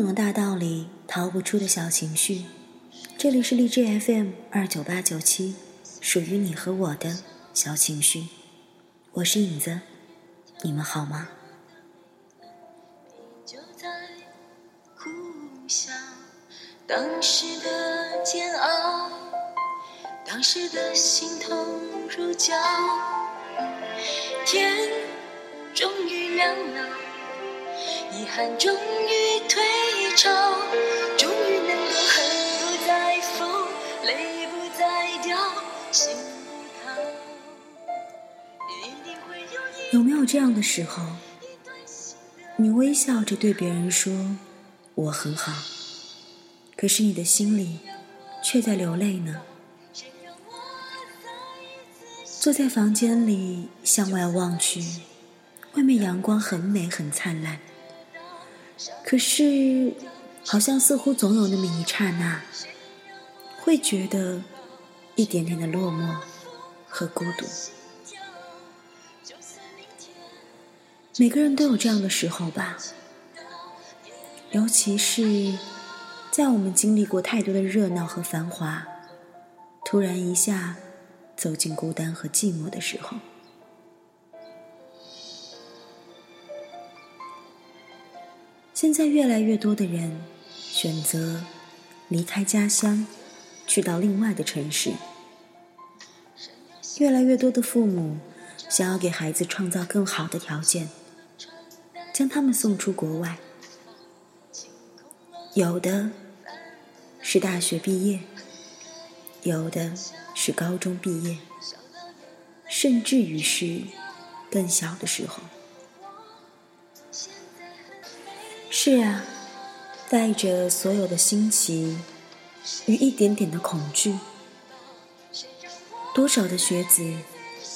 懂的大道理，逃不出的小情绪。这里是荔枝 FM 二九八九七，属于你和我的小情绪。我是影子，你们好吗？当时的煎熬，当时的心痛如胶，天终于亮了，遗憾终于退潮，终于能够恨不再疯，泪不再掉，心不逃。有没有这样的时候，你微笑着对别人说我很好？可是你的心里却在流泪呢。坐在房间里向外望去，外面阳光很美很灿烂。可是，好像似乎总有那么一刹那，会觉得一点点的落寞和孤独。每个人都有这样的时候吧，尤其是。在我们经历过太多的热闹和繁华，突然一下走进孤单和寂寞的时候，现在越来越多的人选择离开家乡，去到另外的城市。越来越多的父母想要给孩子创造更好的条件，将他们送出国外。有的是大学毕业，有的是高中毕业，甚至于是更小的时候。是啊，带着所有的新奇与一点点的恐惧，多少的学子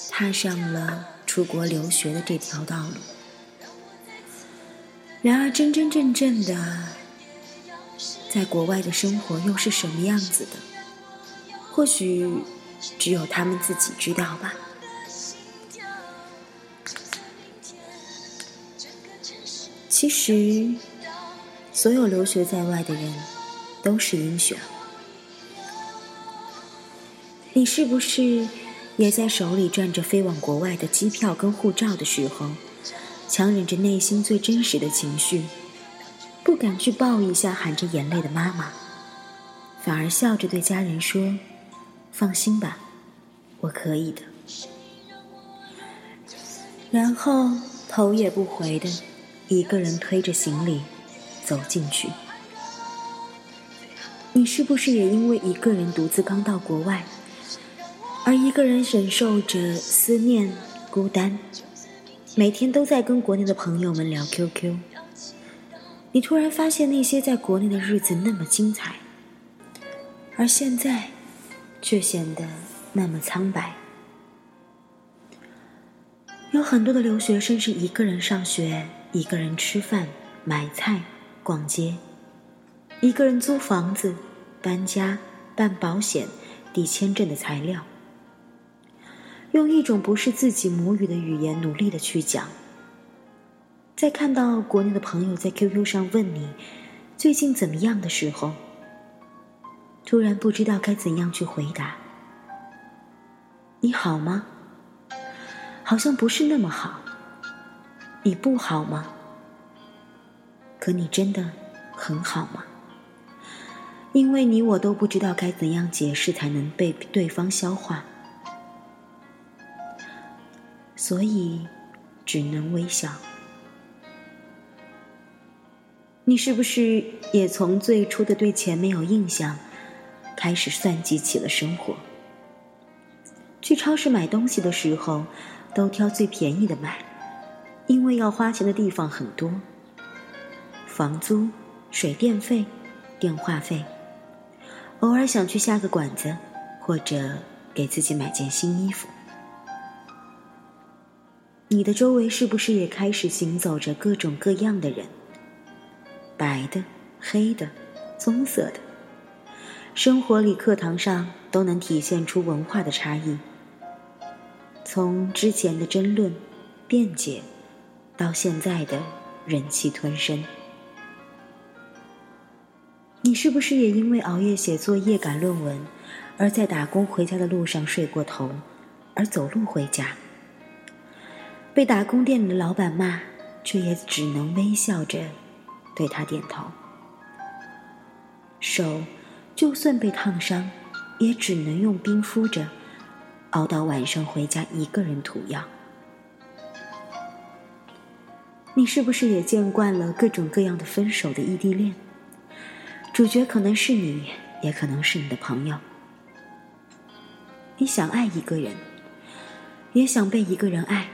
踏上了出国留学的这条道路。然而，真真正正的。在国外的生活又是什么样子的？或许只有他们自己知道吧。其实，所有留学在外的人都是英雄。你是不是也在手里攥着飞往国外的机票跟护照的时候，强忍着内心最真实的情绪？不敢去抱一下含着眼泪的妈妈，反而笑着对家人说：“放心吧，我可以的。”然后头也不回的一个人推着行李走进去。你是不是也因为一个人独自刚到国外，而一个人忍受着思念、孤单，每天都在跟国内的朋友们聊 QQ？你突然发现那些在国内的日子那么精彩，而现在却显得那么苍白。有很多的留学生是一个人上学，一个人吃饭、买菜、逛街，一个人租房子、搬家、办保险、递签证的材料，用一种不是自己母语的语言努力的去讲。在看到国内的朋友在 QQ 上问你最近怎么样的时候，突然不知道该怎样去回答。你好吗？好像不是那么好。你不好吗？可你真的很好吗？因为你我都不知道该怎样解释才能被对方消化，所以只能微笑。你是不是也从最初的对钱没有印象，开始算计起了生活？去超市买东西的时候，都挑最便宜的买，因为要花钱的地方很多。房租、水电费、电话费，偶尔想去下个馆子，或者给自己买件新衣服。你的周围是不是也开始行走着各种各样的人？白的、黑的、棕色的，生活里、课堂上都能体现出文化的差异。从之前的争论、辩解，到现在的忍气吞声。你是不是也因为熬夜写作业赶论文，而在打工回家的路上睡过头，而走路回家？被打工店里的老板骂，却也只能微笑着对他点头。手就算被烫伤，也只能用冰敷着，熬到晚上回家一个人涂药。你是不是也见惯了各种各样的分手的异地恋？主角可能是你，也可能是你的朋友。你想爱一个人，也想被一个人爱。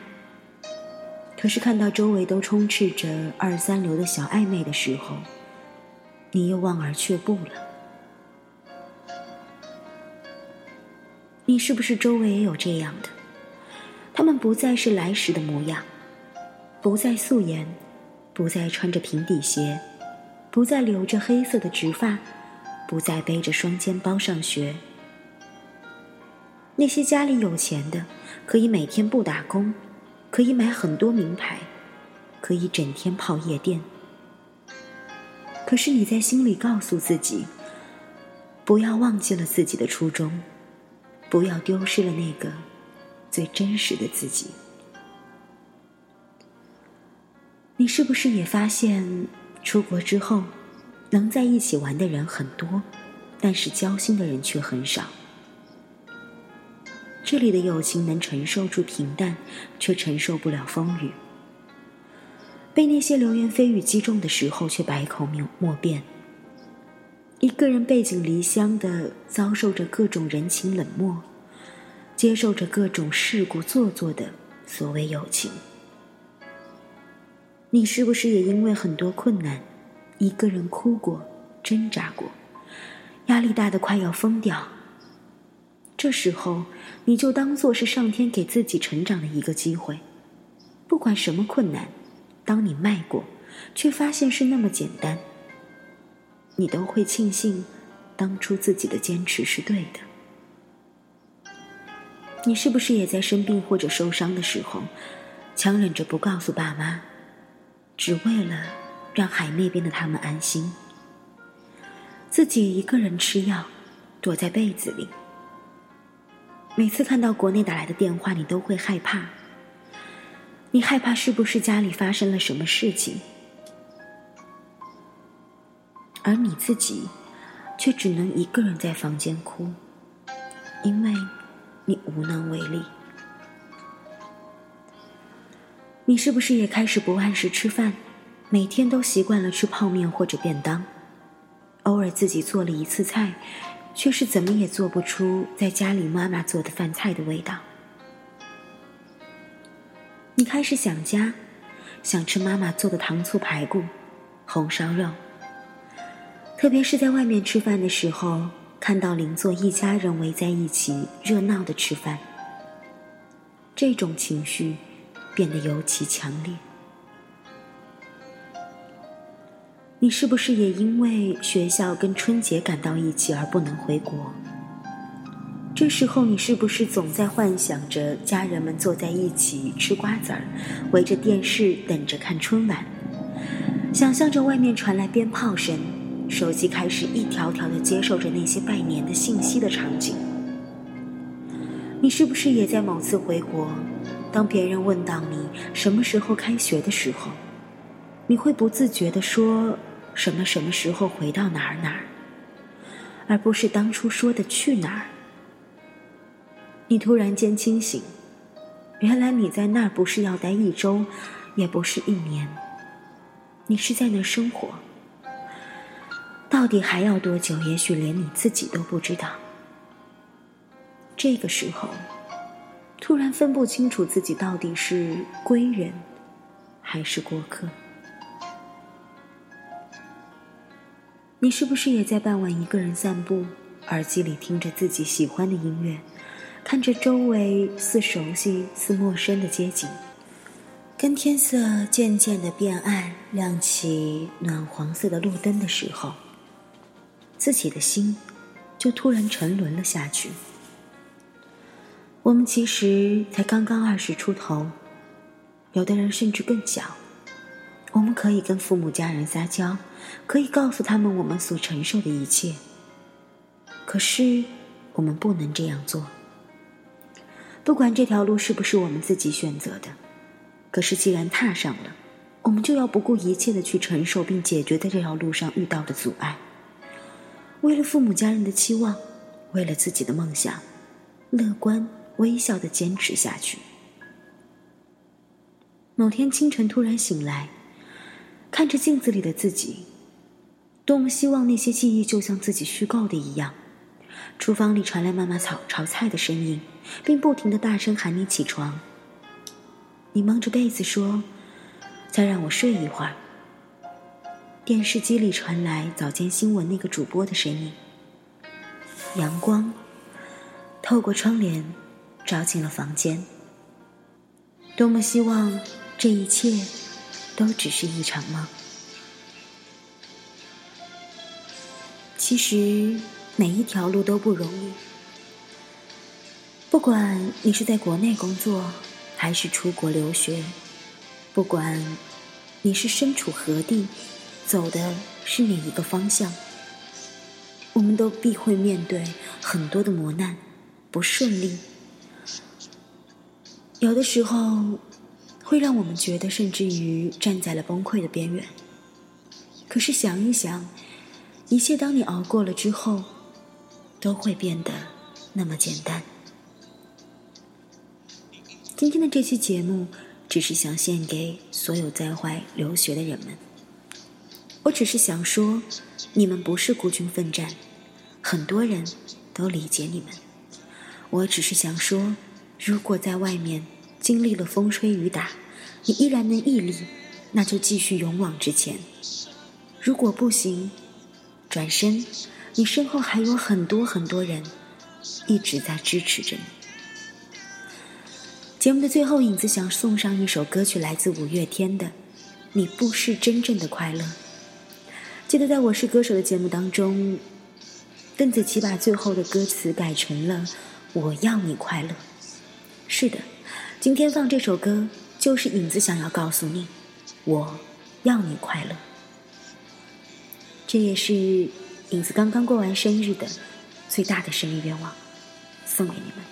可是看到周围都充斥着二三流的小暧昧的时候，你又望而却步了。你是不是周围也有这样的？他们不再是来时的模样，不再素颜，不再穿着平底鞋。不再留着黑色的直发，不再背着双肩包上学。那些家里有钱的，可以每天不打工，可以买很多名牌，可以整天泡夜店。可是你在心里告诉自己，不要忘记了自己的初衷，不要丢失了那个最真实的自己。你是不是也发现？出国之后，能在一起玩的人很多，但是交心的人却很少。这里的友情能承受住平淡，却承受不了风雨。被那些流言蜚语击中的时候，却百口莫莫辩。一个人背井离乡的，遭受着各种人情冷漠，接受着各种世故做作的所谓友情。你是不是也因为很多困难，一个人哭过、挣扎过，压力大的快要疯掉？这时候，你就当做是上天给自己成长的一个机会。不管什么困难，当你迈过，却发现是那么简单，你都会庆幸当初自己的坚持是对的。你是不是也在生病或者受伤的时候，强忍着不告诉爸妈？只为了让海那边的他们安心，自己一个人吃药，躲在被子里。每次看到国内打来的电话，你都会害怕。你害怕是不是家里发生了什么事情？而你自己，却只能一个人在房间哭，因为你无能为力。你是不是也开始不按时吃饭？每天都习惯了吃泡面或者便当，偶尔自己做了一次菜，却是怎么也做不出在家里妈妈做的饭菜的味道。你开始想家，想吃妈妈做的糖醋排骨、红烧肉。特别是在外面吃饭的时候，看到邻座一家人围在一起热闹的吃饭，这种情绪。变得尤其强烈。你是不是也因为学校跟春节赶到一起而不能回国？这时候你是不是总在幻想着家人们坐在一起吃瓜子儿，围着电视等着看春晚？想象着外面传来鞭炮声，手机开始一条条的接受着那些拜年的信息的场景？你是不是也在某次回国？当别人问到你什么时候开学的时候，你会不自觉地说什么什么时候回到哪儿哪儿，而不是当初说的去哪儿。你突然间清醒，原来你在那儿不是要待一周，也不是一年，你是在那生活。到底还要多久？也许连你自己都不知道。这个时候。突然分不清楚自己到底是归人，还是过客。你是不是也在傍晚一个人散步，耳机里听着自己喜欢的音乐，看着周围似熟悉似陌生的街景，跟天色渐渐的变暗，亮起暖黄色的路灯的时候，自己的心就突然沉沦了下去。我们其实才刚刚二十出头，有的人甚至更小。我们可以跟父母家人撒娇，可以告诉他们我们所承受的一切。可是，我们不能这样做。不管这条路是不是我们自己选择的，可是既然踏上了，我们就要不顾一切的去承受并解决在这条路上遇到的阻碍。为了父母家人的期望，为了自己的梦想，乐观微笑的坚持下去。某天清晨突然醒来，看着镜子里的自己，多么希望那些记忆就像自己虚构的一样。厨房里传来妈妈炒炒菜的声音，并不停的大声喊你起床。你蒙着被子说：“再让我睡一会儿。”电视机里传来早间新闻那个主播的声音。阳光透过窗帘照进了房间。多么希望。这一切都只是一场梦。其实每一条路都不容易，不管你是在国内工作，还是出国留学，不管你是身处何地，走的是哪一个方向，我们都必会面对很多的磨难、不顺利，有的时候。会让我们觉得，甚至于站在了崩溃的边缘。可是想一想，一切当你熬过了之后，都会变得那么简单。今天的这期节目，只是想献给所有在外留学的人们。我只是想说，你们不是孤军奋战，很多人都理解你们。我只是想说，如果在外面。经历了风吹雨打，你依然能屹立，那就继续勇往直前。如果不行，转身，你身后还有很多很多人一直在支持着你。节目的最后，影子想送上一首歌曲，来自五月天的《你不是真正的快乐》。记得在我是歌手的节目当中，邓紫棋把最后的歌词改成了“我要你快乐”。是的。今天放这首歌，就是影子想要告诉你，我要你快乐。这也是影子刚刚过完生日的最大的生日愿望，送给你们。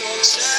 so sad.